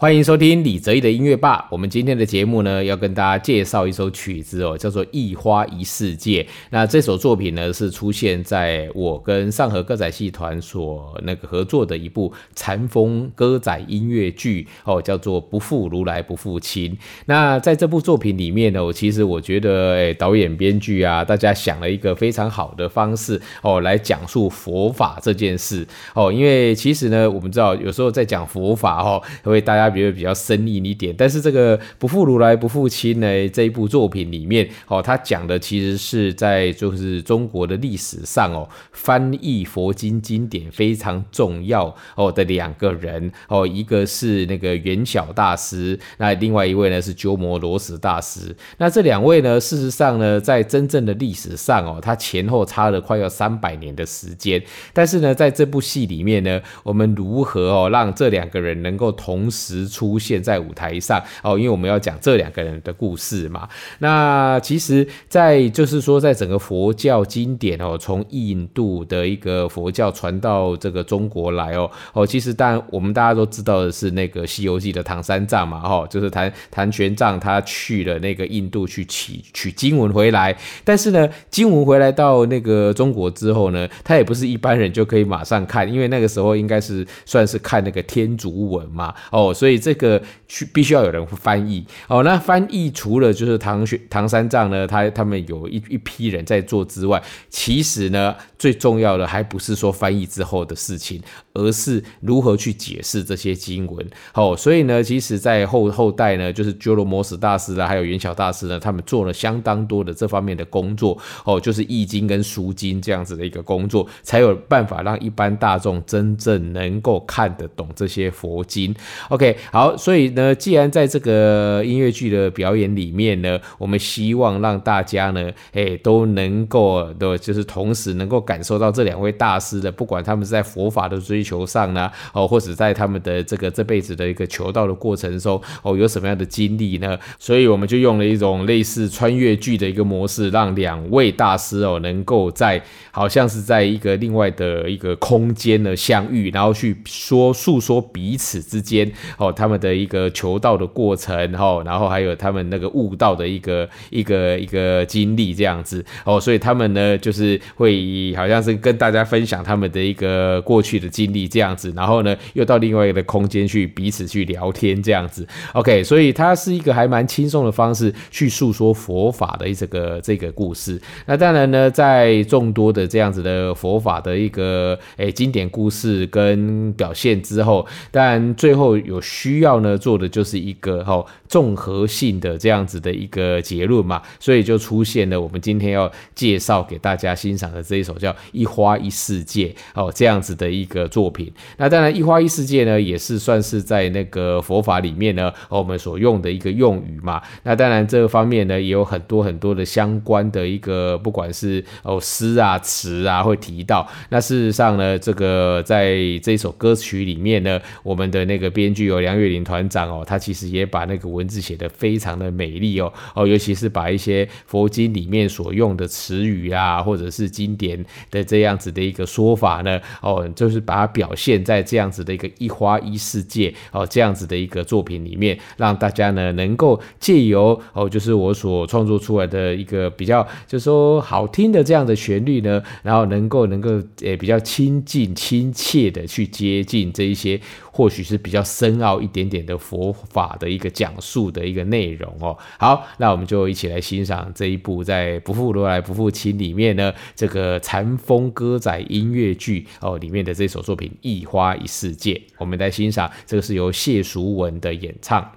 欢迎收听李泽义的音乐吧。我们今天的节目呢，要跟大家介绍一首曲子哦，叫做《一花一世界》。那这首作品呢，是出现在我跟上河歌仔戏团所那个合作的一部禅风歌仔音乐剧哦，叫做《不负如来不负卿》。那在这部作品里面呢，我其实我觉得，哎，导演编剧啊，大家想了一个非常好的方式哦，来讲述佛法这件事哦。因为其实呢，我们知道有时候在讲佛法哦，会大家。比如比较生硬一点，但是这个不负如来不负卿呢这一部作品里面哦，他讲的其实是在就是中国的历史上哦，翻译佛经经典非常重要哦的两个人哦，一个是那个元晓大师，那另外一位呢是鸠摩罗什大师。那这两位呢，事实上呢，在真正的历史上哦，他前后差了快要三百年的时间。但是呢，在这部戏里面呢，我们如何哦让这两个人能够同时出现在舞台上哦，因为我们要讲这两个人的故事嘛。那其实，在就是说，在整个佛教经典哦，从印度的一个佛教传到这个中国来哦哦，其实当然我们大家都知道的是那个《西游记》的唐三藏嘛哈，就是唐唐玄奘他去了那个印度去取取经文回来，但是呢，经文回来到那个中国之后呢，他也不是一般人就可以马上看，因为那个时候应该是算是看那个天竺文嘛哦，所以。所以这个去必须要有人翻译哦。那翻译除了就是唐玄唐三藏呢，他他们有一一批人在做之外，其实呢最重要的还不是说翻译之后的事情，而是如何去解释这些经文。哦，所以呢，其实，在后后代呢，就是鸠罗摩什大师啊，还有元晓大师呢，他们做了相当多的这方面的工作。哦，就是易经跟书经这样子的一个工作，才有办法让一般大众真正能够看得懂这些佛经。OK。好，所以呢，既然在这个音乐剧的表演里面呢，我们希望让大家呢，哎，都能够的，就是同时能够感受到这两位大师的，不管他们是在佛法的追求上呢，哦，或者在他们的这个这辈子的一个求道的过程中，哦，有什么样的经历呢？所以我们就用了一种类似穿越剧的一个模式，让两位大师哦，能够在好像是在一个另外的一个空间呢相遇，然后去说诉说彼此之间哦。他们的一个求道的过程，哈，然后还有他们那个悟道的一个一个一个经历，这样子哦，所以他们呢，就是会好像是跟大家分享他们的一个过去的经历，这样子，然后呢，又到另外一个空间去彼此去聊天，这样子，OK，所以它是一个还蛮轻松的方式去诉说佛法的这个这个故事。那当然呢，在众多的这样子的佛法的一个诶经典故事跟表现之后，当然最后有。需要呢做的就是一个哈综合性的这样子的一个结论嘛，所以就出现了我们今天要介绍给大家欣赏的这一首叫《一花一世界》哦这样子的一个作品。那当然，《一花一世界》呢也是算是在那个佛法里面呢我们所用的一个用语嘛。那当然这个方面呢也有很多很多的相关的一个不管是哦诗啊词啊会提到。那事实上呢，这个在这首歌曲里面呢，我们的那个编剧有。杨月林团长哦，他其实也把那个文字写得非常的美丽哦哦，尤其是把一些佛经里面所用的词语啊，或者是经典的这样子的一个说法呢，哦，就是把它表现在这样子的一个一花一世界哦这样子的一个作品里面，让大家呢能够借由哦，就是我所创作出来的一个比较，就是说好听的这样的旋律呢，然后能够能够诶比较亲近亲切的去接近这一些。或许是比较深奥一点点的佛法的一个讲述的一个内容哦。好，那我们就一起来欣赏这一部在《不负如来不负卿》里面呢，这个禅风歌仔音乐剧哦里面的这首作品《一花一世界》。我们来欣赏，这个是由谢淑文的演唱。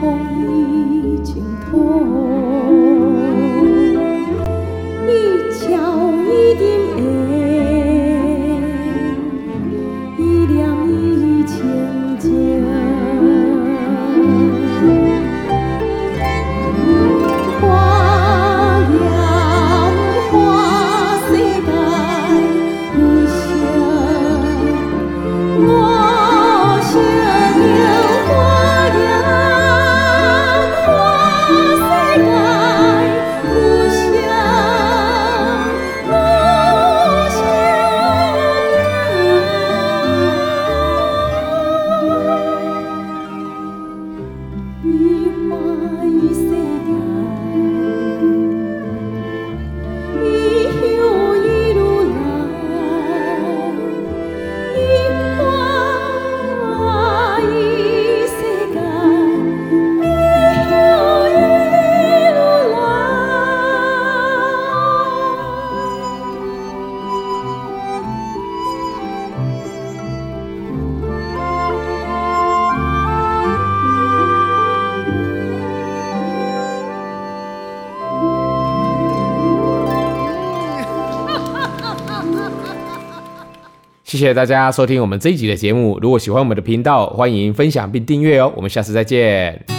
空。谢谢大家收听我们这一集的节目。如果喜欢我们的频道，欢迎分享并订阅哦。我们下次再见。